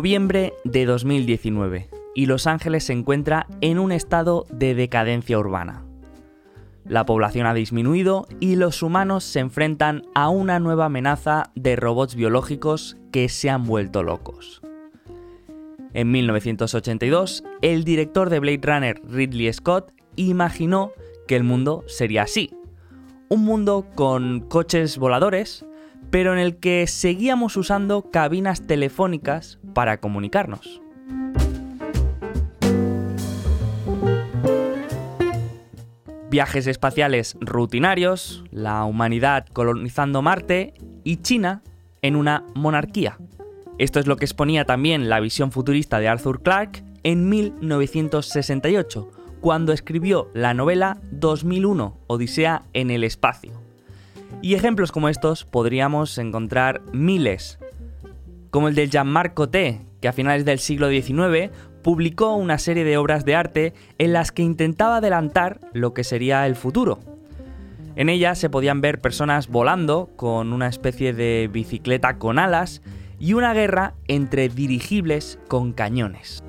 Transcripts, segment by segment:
Noviembre de 2019 y Los Ángeles se encuentra en un estado de decadencia urbana. La población ha disminuido y los humanos se enfrentan a una nueva amenaza de robots biológicos que se han vuelto locos. En 1982, el director de Blade Runner Ridley Scott imaginó que el mundo sería así. Un mundo con coches voladores, pero en el que seguíamos usando cabinas telefónicas para comunicarnos. Viajes espaciales rutinarios, la humanidad colonizando Marte y China en una monarquía. Esto es lo que exponía también la visión futurista de Arthur Clarke en 1968, cuando escribió la novela 2001, Odisea en el espacio. Y ejemplos como estos podríamos encontrar miles, como el de Jean-Marc Coté, que a finales del siglo XIX publicó una serie de obras de arte en las que intentaba adelantar lo que sería el futuro. En ellas se podían ver personas volando con una especie de bicicleta con alas y una guerra entre dirigibles con cañones.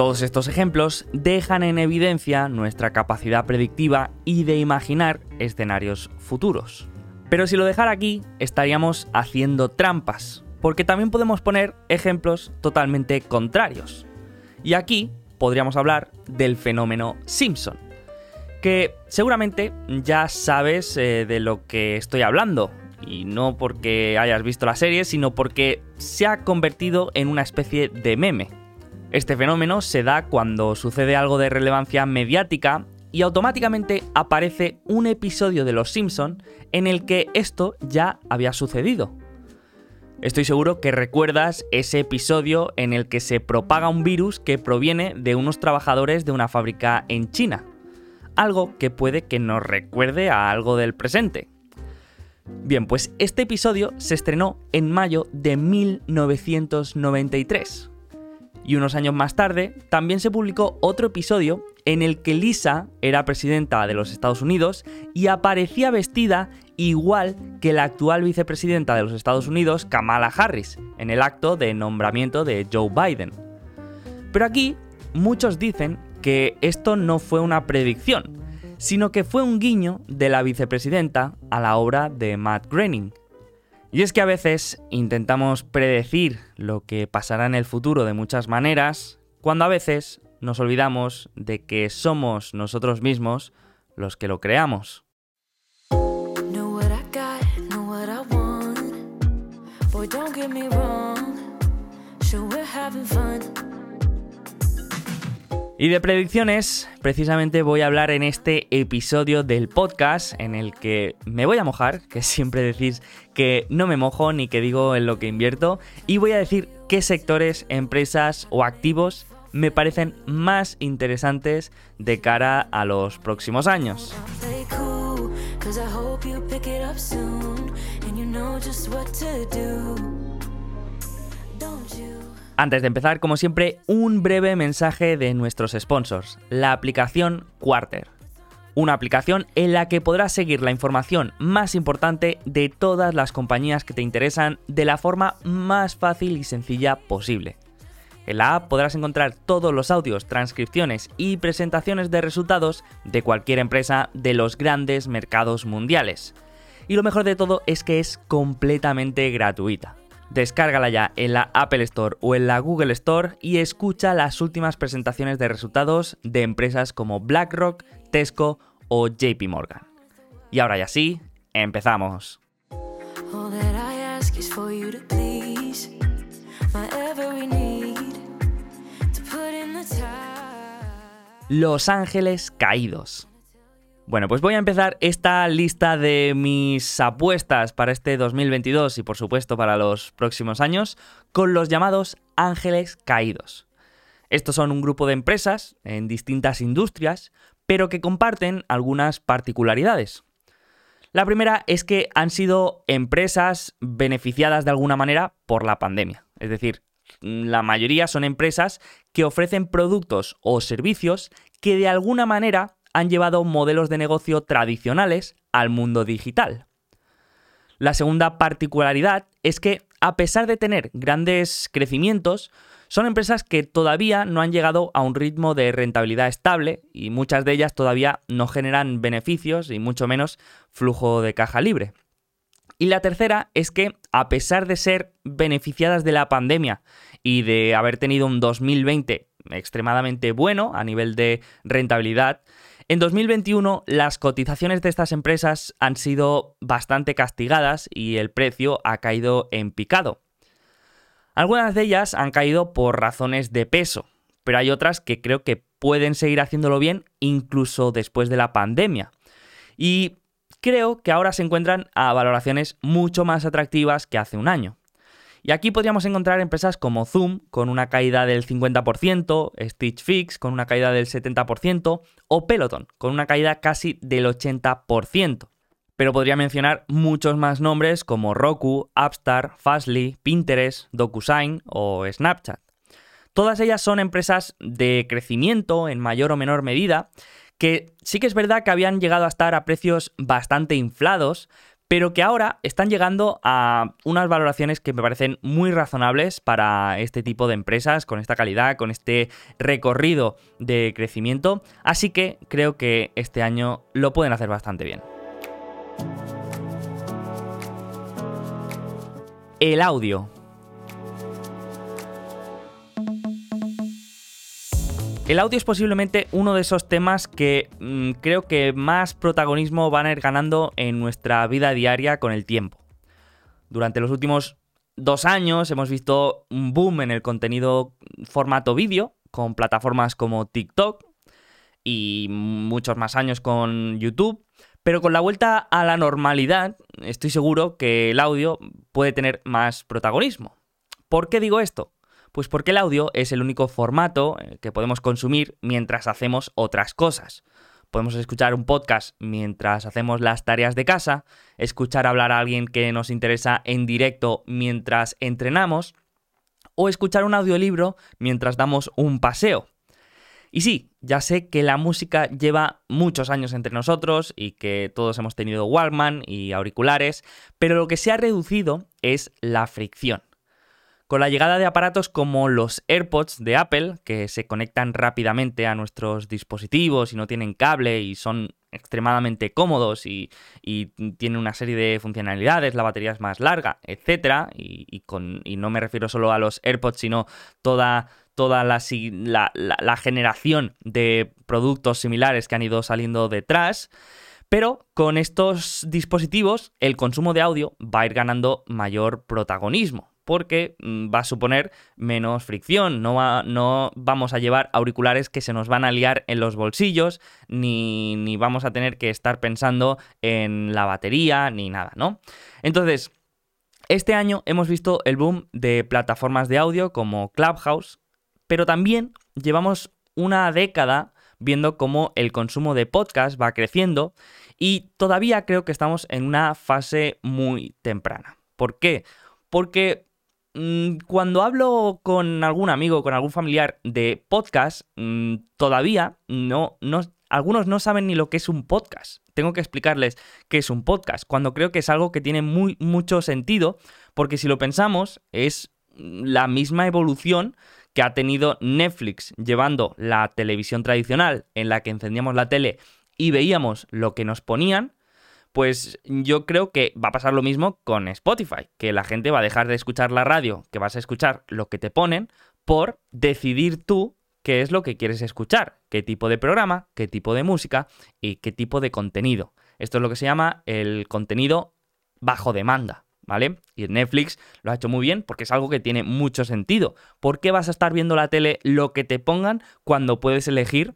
Todos estos ejemplos dejan en evidencia nuestra capacidad predictiva y de imaginar escenarios futuros. Pero si lo dejara aquí, estaríamos haciendo trampas, porque también podemos poner ejemplos totalmente contrarios. Y aquí podríamos hablar del fenómeno Simpson, que seguramente ya sabes eh, de lo que estoy hablando, y no porque hayas visto la serie, sino porque se ha convertido en una especie de meme. Este fenómeno se da cuando sucede algo de relevancia mediática y automáticamente aparece un episodio de Los Simpson en el que esto ya había sucedido. Estoy seguro que recuerdas ese episodio en el que se propaga un virus que proviene de unos trabajadores de una fábrica en China. Algo que puede que nos recuerde a algo del presente. Bien, pues este episodio se estrenó en mayo de 1993 y unos años más tarde también se publicó otro episodio en el que Lisa era presidenta de los Estados Unidos y aparecía vestida igual que la actual vicepresidenta de los Estados Unidos, Kamala Harris, en el acto de nombramiento de Joe Biden. Pero aquí muchos dicen que esto no fue una predicción, sino que fue un guiño de la vicepresidenta a la obra de Matt Groening, y es que a veces intentamos predecir lo que pasará en el futuro de muchas maneras, cuando a veces nos olvidamos de que somos nosotros mismos los que lo creamos. Y de predicciones, precisamente voy a hablar en este episodio del podcast en el que me voy a mojar, que siempre decís que no me mojo ni que digo en lo que invierto, y voy a decir qué sectores, empresas o activos me parecen más interesantes de cara a los próximos años. Antes de empezar, como siempre, un breve mensaje de nuestros sponsors, la aplicación Quarter. Una aplicación en la que podrás seguir la información más importante de todas las compañías que te interesan de la forma más fácil y sencilla posible. En la app podrás encontrar todos los audios, transcripciones y presentaciones de resultados de cualquier empresa de los grandes mercados mundiales. Y lo mejor de todo es que es completamente gratuita. Descárgala ya en la Apple Store o en la Google Store y escucha las últimas presentaciones de resultados de empresas como BlackRock, Tesco o JP Morgan. Y ahora ya sí, empezamos. Los Ángeles Caídos. Bueno, pues voy a empezar esta lista de mis apuestas para este 2022 y por supuesto para los próximos años con los llamados ángeles caídos. Estos son un grupo de empresas en distintas industrias, pero que comparten algunas particularidades. La primera es que han sido empresas beneficiadas de alguna manera por la pandemia. Es decir, la mayoría son empresas que ofrecen productos o servicios que de alguna manera han llevado modelos de negocio tradicionales al mundo digital. La segunda particularidad es que, a pesar de tener grandes crecimientos, son empresas que todavía no han llegado a un ritmo de rentabilidad estable y muchas de ellas todavía no generan beneficios y mucho menos flujo de caja libre. Y la tercera es que, a pesar de ser beneficiadas de la pandemia y de haber tenido un 2020 extremadamente bueno a nivel de rentabilidad, en 2021 las cotizaciones de estas empresas han sido bastante castigadas y el precio ha caído en picado. Algunas de ellas han caído por razones de peso, pero hay otras que creo que pueden seguir haciéndolo bien incluso después de la pandemia. Y creo que ahora se encuentran a valoraciones mucho más atractivas que hace un año. Y aquí podríamos encontrar empresas como Zoom con una caída del 50%, Stitch Fix con una caída del 70% o Peloton con una caída casi del 80%. Pero podría mencionar muchos más nombres como Roku, Upstart, Fastly, Pinterest, DocuSign o Snapchat. Todas ellas son empresas de crecimiento en mayor o menor medida que sí que es verdad que habían llegado a estar a precios bastante inflados, pero que ahora están llegando a unas valoraciones que me parecen muy razonables para este tipo de empresas, con esta calidad, con este recorrido de crecimiento, así que creo que este año lo pueden hacer bastante bien. El audio. El audio es posiblemente uno de esos temas que mm, creo que más protagonismo van a ir ganando en nuestra vida diaria con el tiempo. Durante los últimos dos años hemos visto un boom en el contenido formato vídeo con plataformas como TikTok y muchos más años con YouTube, pero con la vuelta a la normalidad estoy seguro que el audio puede tener más protagonismo. ¿Por qué digo esto? Pues porque el audio es el único formato eh, que podemos consumir mientras hacemos otras cosas. Podemos escuchar un podcast mientras hacemos las tareas de casa, escuchar hablar a alguien que nos interesa en directo mientras entrenamos, o escuchar un audiolibro mientras damos un paseo. Y sí, ya sé que la música lleva muchos años entre nosotros y que todos hemos tenido Walkman y auriculares, pero lo que se ha reducido es la fricción. Con la llegada de aparatos como los AirPods de Apple, que se conectan rápidamente a nuestros dispositivos y no tienen cable y son extremadamente cómodos y, tienen una serie de funcionalidades, la batería es más larga, etc. Y, no me refiero solo a los AirPods, sino toda, la, la generación de productos similares que han ido saliendo detrás. Pero con estos dispositivos el consumo de audio va a ir ganando mayor protagonismo porque mm, va a suponer menos fricción, no, no vamos a llevar auriculares que se nos van a liar en los bolsillos, ni, ni vamos a tener que estar pensando en la batería, ni nada, ¿no? Entonces, este año hemos visto el boom de plataformas de audio como Clubhouse, pero también llevamos una década viendo cómo el consumo de podcast va creciendo y todavía creo que estamos en una fase muy temprana. ¿Por qué? Porque cuando hablo con algún amigo, con algún familiar de podcast, mm, todavía no, no, algunos no saben ni lo que es un podcast. Tengo que explicarles qué es un podcast, cuando creo que es algo que tiene muy, mucho sentido, porque si lo pensamos, es la misma evolución que ha tenido Netflix llevando la televisión tradicional en la que encendíamos la tele y veíamos lo que nos ponían, pues yo creo que va a pasar lo mismo con Spotify, que la gente va a dejar de escuchar la radio, que vas a escuchar lo que te ponen, por decidir tú qué es lo que quieres escuchar, qué tipo de programa, qué tipo de música y qué tipo de contenido. Esto es lo que se llama el contenido bajo demanda. ¿Vale? Y Netflix lo ha hecho muy bien porque es algo que tiene mucho sentido. ¿Por qué vas a estar viendo la tele lo que te pongan cuando puedes elegir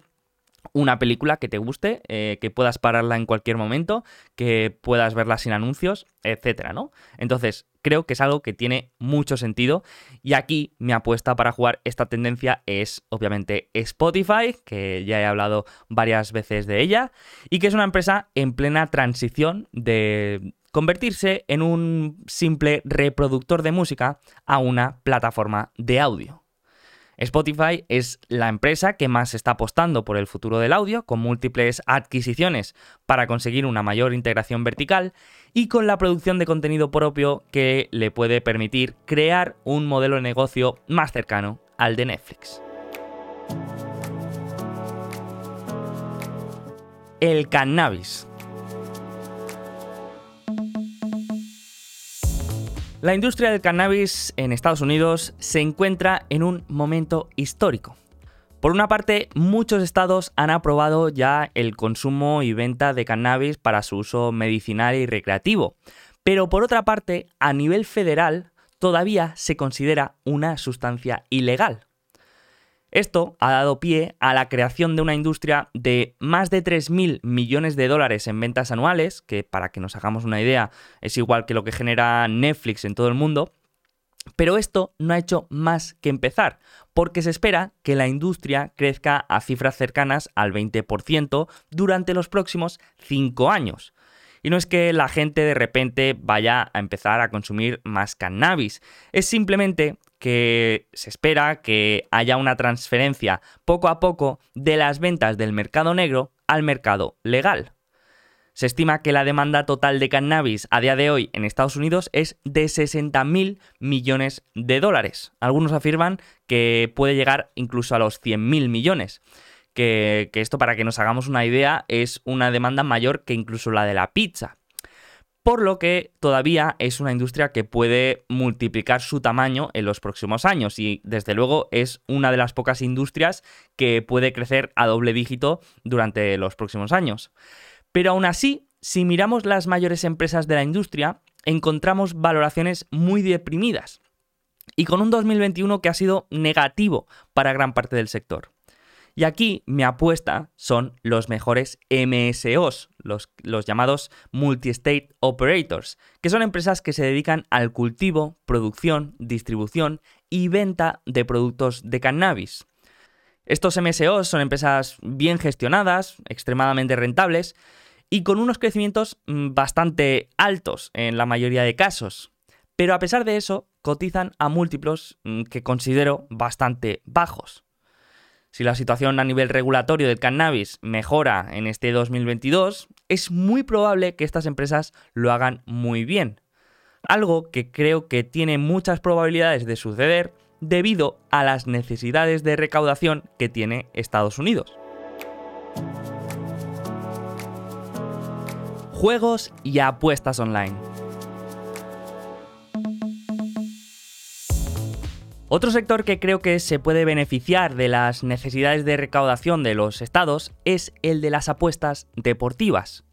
una película que te guste, eh, que puedas pararla en cualquier momento, que puedas verla sin anuncios, etcétera, ¿no? Entonces, creo que es algo que tiene mucho sentido. Y aquí mi apuesta para jugar esta tendencia es, obviamente, Spotify, que ya he hablado varias veces de ella, y que es una empresa en plena transición de convertirse en un simple reproductor de música a una plataforma de audio. Spotify es la empresa que más está apostando por el futuro del audio, con múltiples adquisiciones para conseguir una mayor integración vertical y con la producción de contenido propio que le puede permitir crear un modelo de negocio más cercano al de Netflix. El cannabis. La industria del cannabis en Estados Unidos se encuentra en un momento histórico. Por una parte, muchos estados han aprobado ya el consumo y venta de cannabis para su uso medicinal y recreativo, pero por otra parte, a nivel federal, todavía se considera una sustancia ilegal. Esto ha dado pie a la creación de una industria de más de 3.000 millones de dólares en ventas anuales, que para que nos hagamos una idea es igual que lo que genera Netflix en todo el mundo, pero esto no ha hecho más que empezar, porque se espera que la industria crezca a cifras cercanas al 20% durante los próximos 5 años. Y no es que la gente de repente vaya a empezar a consumir más cannabis, es simplemente que se espera que haya una transferencia poco a poco de las ventas del mercado negro al mercado legal. Se estima que la demanda total de cannabis a día de hoy en Estados Unidos es de 60.000 millones de dólares. Algunos afirman que puede llegar incluso a los 100.000 millones. Que, esto, para que nos hagamos una idea, es una demanda mayor que incluso la de la pizza por lo que todavía es una industria que puede multiplicar su tamaño en los próximos años y desde luego es una de las pocas industrias que puede crecer a doble dígito durante los próximos años. Pero aún así, si miramos las mayores empresas de la industria, encontramos valoraciones muy deprimidas y con un 2021 que ha sido negativo para gran parte del sector. Y aquí mi apuesta son los mejores MSOs, los, llamados Multi-State Operators, que son empresas que se dedican al cultivo, producción, distribución y venta de productos de cannabis. Estos MSOs son empresas bien gestionadas, extremadamente rentables y con unos crecimientos mm, bastante altos en la mayoría de casos. Pero a pesar de eso, cotizan a múltiplos mm, que considero bastante bajos. Si la situación a nivel regulatorio del cannabis mejora en este 2022, es muy probable que estas empresas lo hagan muy bien. Algo que creo que tiene muchas probabilidades de suceder debido a las necesidades de recaudación que tiene Estados Unidos. Juegos y apuestas online. Otro sector que creo que se puede beneficiar de las necesidades de recaudación de los estados es el de las apuestas deportivas.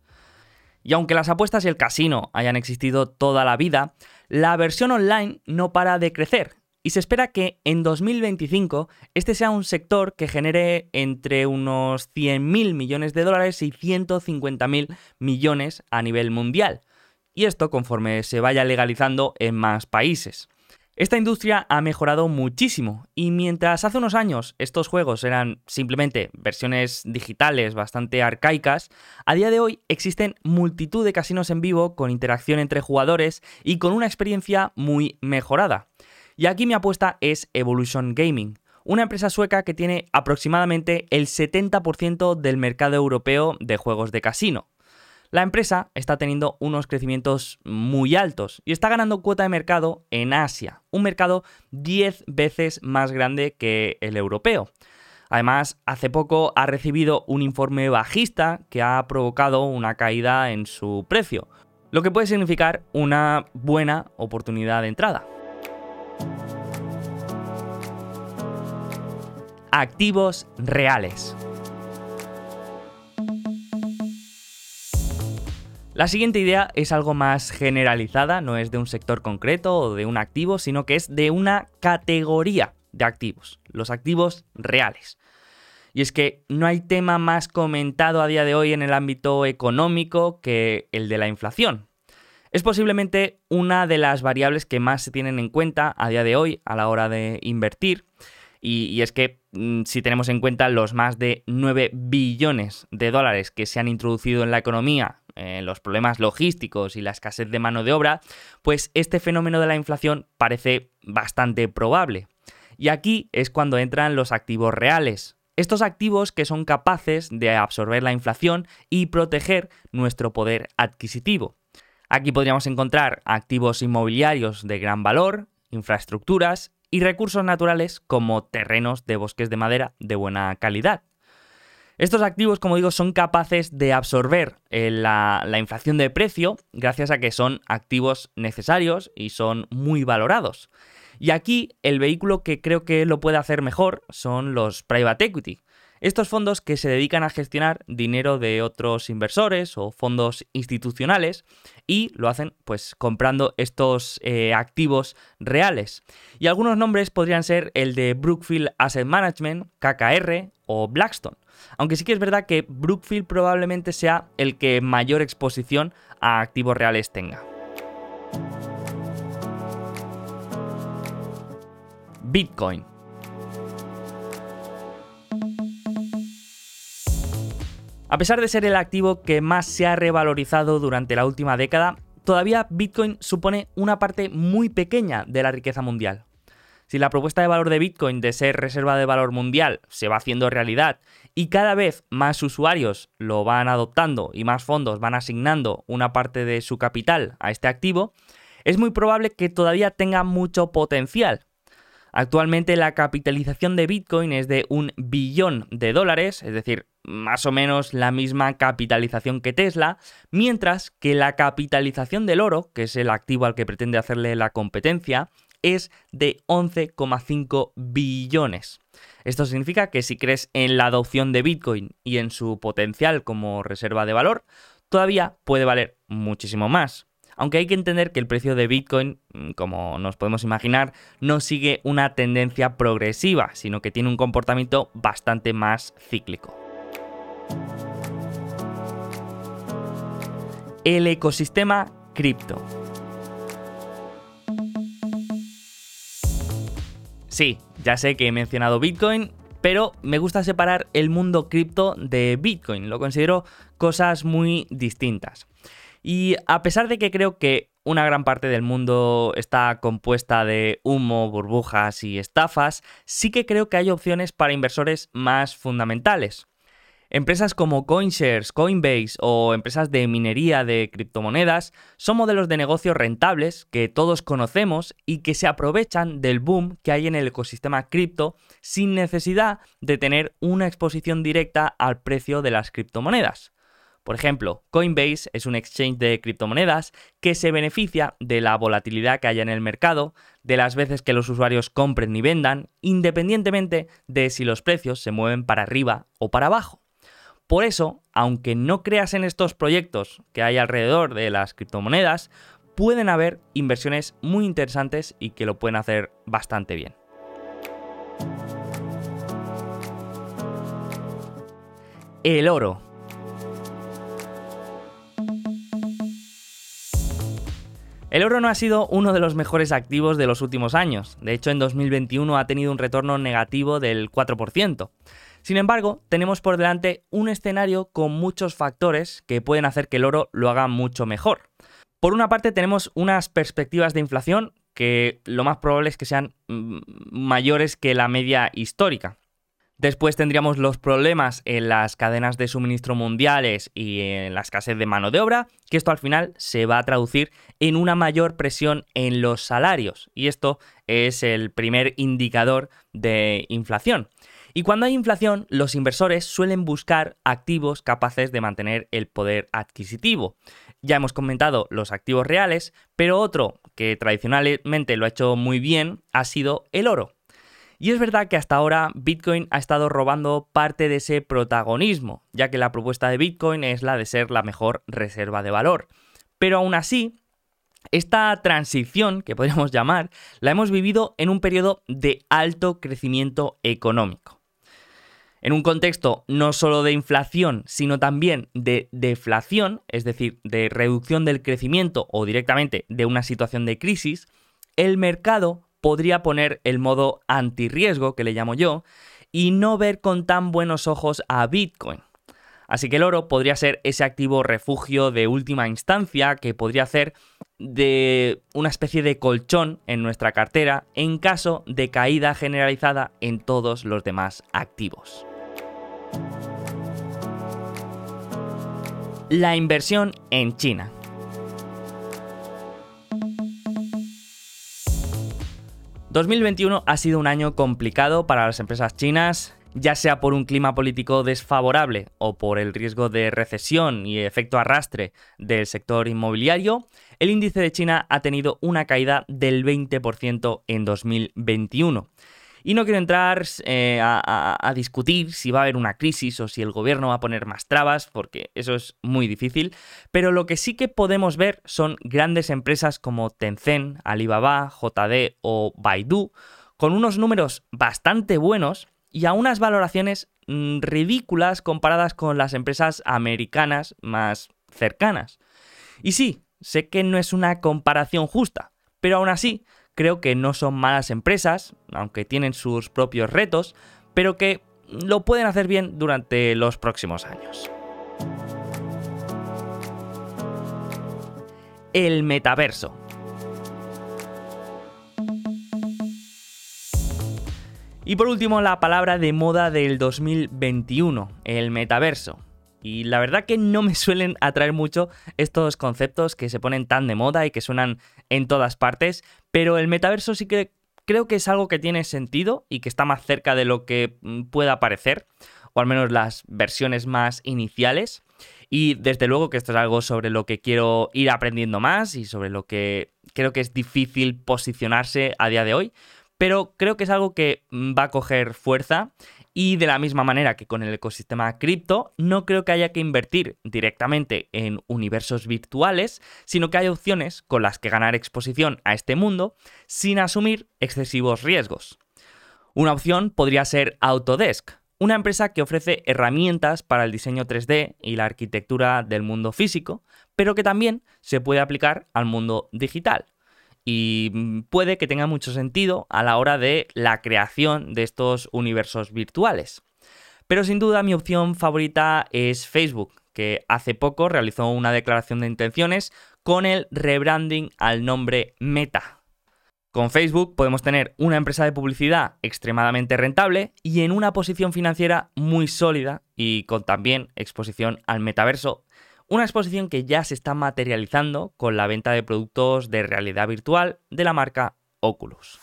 Y aunque las apuestas y el casino hayan existido toda la vida, la versión online no para de crecer y se espera que en 2025 este sea un sector que genere entre unos 100.000 millones de dólares y 150.000 millones a nivel mundial. Y esto conforme se vaya legalizando en más países. Esta industria ha mejorado muchísimo y mientras hace unos años estos juegos eran simplemente versiones digitales bastante arcaicas, a día de hoy existen multitud de casinos en vivo con interacción entre jugadores y con una experiencia muy mejorada. Y aquí mi apuesta es Evolution Gaming, una empresa sueca que tiene aproximadamente el 70% del mercado europeo de juegos de casino. La empresa está teniendo unos crecimientos muy altos y está ganando cuota de mercado en Asia, un mercado 10 veces más grande que el europeo. Además, hace poco ha recibido un informe bajista que ha provocado una caída en su precio, lo que puede significar una buena oportunidad de entrada. Activos reales. La siguiente idea es algo más generalizada, no es de un sector concreto o de un activo, sino que es de una categoría de activos, los activos reales. Y es que no hay tema más comentado a día de hoy en el ámbito económico que el de la inflación. Es posiblemente una de las variables que más se tienen en cuenta a día de hoy a la hora de invertir. Y, es que mm, si tenemos en cuenta los más de 9 billones de dólares que se han introducido en la economía eh, los problemas logísticos y la escasez de mano de obra, pues este fenómeno de la inflación parece bastante probable. Y aquí es cuando entran los activos reales. Estos activos que son capaces de absorber la inflación y proteger nuestro poder adquisitivo. Aquí podríamos encontrar activos inmobiliarios de gran valor, infraestructuras y recursos naturales como terrenos de bosques de madera de buena calidad. Estos activos, como digo, son capaces de absorber eh, la, la, inflación de precio gracias a que son activos necesarios y son muy valorados. Y aquí el vehículo que creo que lo puede hacer mejor son los private equity. Estos fondos que se dedican a gestionar dinero de otros inversores o fondos institucionales y lo hacen pues comprando estos eh, activos reales. Y algunos nombres podrían ser el de Brookfield Asset Management, KKR o Blackstone. Aunque sí que es verdad que Brookfield probablemente sea el que mayor exposición a activos reales tenga. Bitcoin. A pesar de ser el activo que más se ha revalorizado durante la última década, todavía Bitcoin supone una parte muy pequeña de la riqueza mundial. Si la propuesta de valor de Bitcoin de ser reserva de valor mundial se va haciendo realidad y cada vez más usuarios lo van adoptando y más fondos van asignando una parte de su capital a este activo, es muy probable que todavía tenga mucho potencial Actualmente la capitalización de Bitcoin es de un billón de dólares, es decir, más o menos la misma capitalización que Tesla, mientras que la capitalización del oro, que es el activo al que pretende hacerle la competencia, es de 11,5 billones. Esto significa que si crees en la adopción de Bitcoin y en su potencial como reserva de valor, todavía puede valer muchísimo más. Aunque hay que entender que el precio de Bitcoin, mm, como nos podemos imaginar, no sigue una tendencia progresiva, sino que tiene un comportamiento bastante más cíclico. El ecosistema cripto. Sí, ya sé que he mencionado Bitcoin, pero me gusta separar el mundo cripto de Bitcoin, lo considero cosas muy distintas. Y a pesar de que creo que una gran parte del mundo está compuesta de humo, burbujas y estafas, sí que creo que hay opciones para inversores más fundamentales. Empresas como CoinShares, Coinbase o empresas de minería de criptomonedas son modelos de negocio rentables que todos conocemos y que se aprovechan del boom que hay en el ecosistema cripto sin necesidad de tener una exposición directa al precio de las criptomonedas. Por ejemplo, Coinbase es un exchange de criptomonedas que se beneficia de la volatilidad que haya en el mercado, de las veces que los usuarios compren y vendan, independientemente de si los precios se mueven para arriba o para abajo. Por eso, aunque no creas en estos proyectos que hay alrededor de las criptomonedas, pueden haber inversiones muy interesantes y que lo pueden hacer bastante bien. El oro El oro no ha sido uno de los mejores activos de los últimos años. De hecho, en 2021 ha tenido un retorno negativo del 4%. Sin embargo, tenemos por delante un escenario con muchos factores que pueden hacer que el oro lo haga mucho mejor. Por una parte, tenemos unas perspectivas de inflación que lo más probable es que sean mm, mayores que la media histórica. Después tendríamos los problemas en las cadenas de suministro mundiales y en la escasez de mano de obra, que esto al final se va a traducir en una mayor presión en los salarios. Y esto es el primer indicador de inflación. Y cuando hay inflación, los inversores suelen buscar activos capaces de mantener el poder adquisitivo. Ya hemos comentado los activos reales, pero otro que tradicionalmente lo ha hecho muy bien ha sido el oro. Y es verdad que hasta ahora Bitcoin ha estado robando parte de ese protagonismo, ya que la propuesta de Bitcoin es la de ser la mejor reserva de valor. Pero aún así, esta transición, que podríamos llamar, la hemos vivido en un periodo de alto crecimiento económico. En un contexto no solo de inflación, sino también de deflación, es decir, de reducción del crecimiento o directamente de una situación de crisis, el mercado podría poner el modo antirriesgo, que le llamo yo, y no ver con tan buenos ojos a Bitcoin. Así que el oro podría ser ese activo refugio de última instancia que podría hacer de una especie de colchón en nuestra cartera en caso de caída generalizada en todos los demás activos. La inversión en China. ...2021 ha sido un año complicado para las empresas chinas ya sea por un clima político desfavorable o por el riesgo de recesión y efecto arrastre del sector inmobiliario, el índice de China ha tenido una caída del 20% en 2021. Y no quiero entrar eh, a, discutir si va a haber una crisis o si el gobierno va a poner más trabas, porque eso es muy difícil, pero lo que sí que podemos ver son grandes empresas como Tencent, Alibaba, JD o Baidu, con unos números bastante buenos y a unas valoraciones mm, ridículas comparadas con las empresas americanas más cercanas. Y sí, sé que no es una comparación justa, pero aún así creo que no son malas empresas, aunque tienen sus propios retos, pero que lo pueden hacer bien durante los próximos años. El metaverso. Y por último, la palabra de moda del 2021, el metaverso. Y la verdad que no me suelen atraer mucho estos conceptos que se ponen tan de moda y que suenan en todas partes, pero el metaverso sí que creo que es algo que tiene sentido y que está más cerca de lo que mm, pueda parecer, o al menos las versiones más iniciales. Y desde luego que esto es algo sobre lo que quiero ir aprendiendo más y sobre lo que creo que es difícil posicionarse a día de hoy, pero creo que es algo que mm, va a coger fuerza y de la misma manera que con el ecosistema cripto, no creo que haya que invertir directamente en universos virtuales, sino que hay opciones con las que ganar exposición a este mundo sin asumir excesivos riesgos. Una opción podría ser Autodesk, una empresa que ofrece herramientas para el diseño 3D y la arquitectura del mundo físico, pero que también se puede aplicar al mundo digital y mm, puede que tenga mucho sentido a la hora de la creación de estos universos virtuales. Pero sin duda mi opción favorita es Facebook, que hace poco realizó una declaración de intenciones con el rebranding al nombre Meta. Con Facebook podemos tener una empresa de publicidad extremadamente rentable y en una posición financiera muy sólida y con también exposición al metaverso una exposición que ya se está materializando con la venta de productos de realidad virtual de la marca Oculus.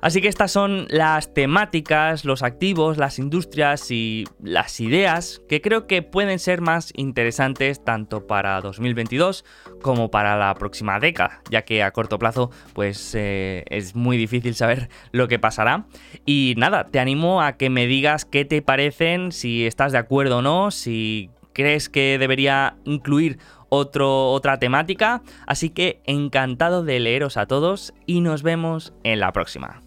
Así que estas son las temáticas, los activos, las industrias y las ideas que creo que pueden ser más interesantes tanto para 2022 como para la próxima década, ya que a corto plazo pues eh, es muy difícil saber lo que pasará. Y nada, te animo a que me digas qué te parecen, si estás de acuerdo o no, si crees que debería incluir otro, otra temática. Así que encantado de leeros a todos y nos vemos en la próxima.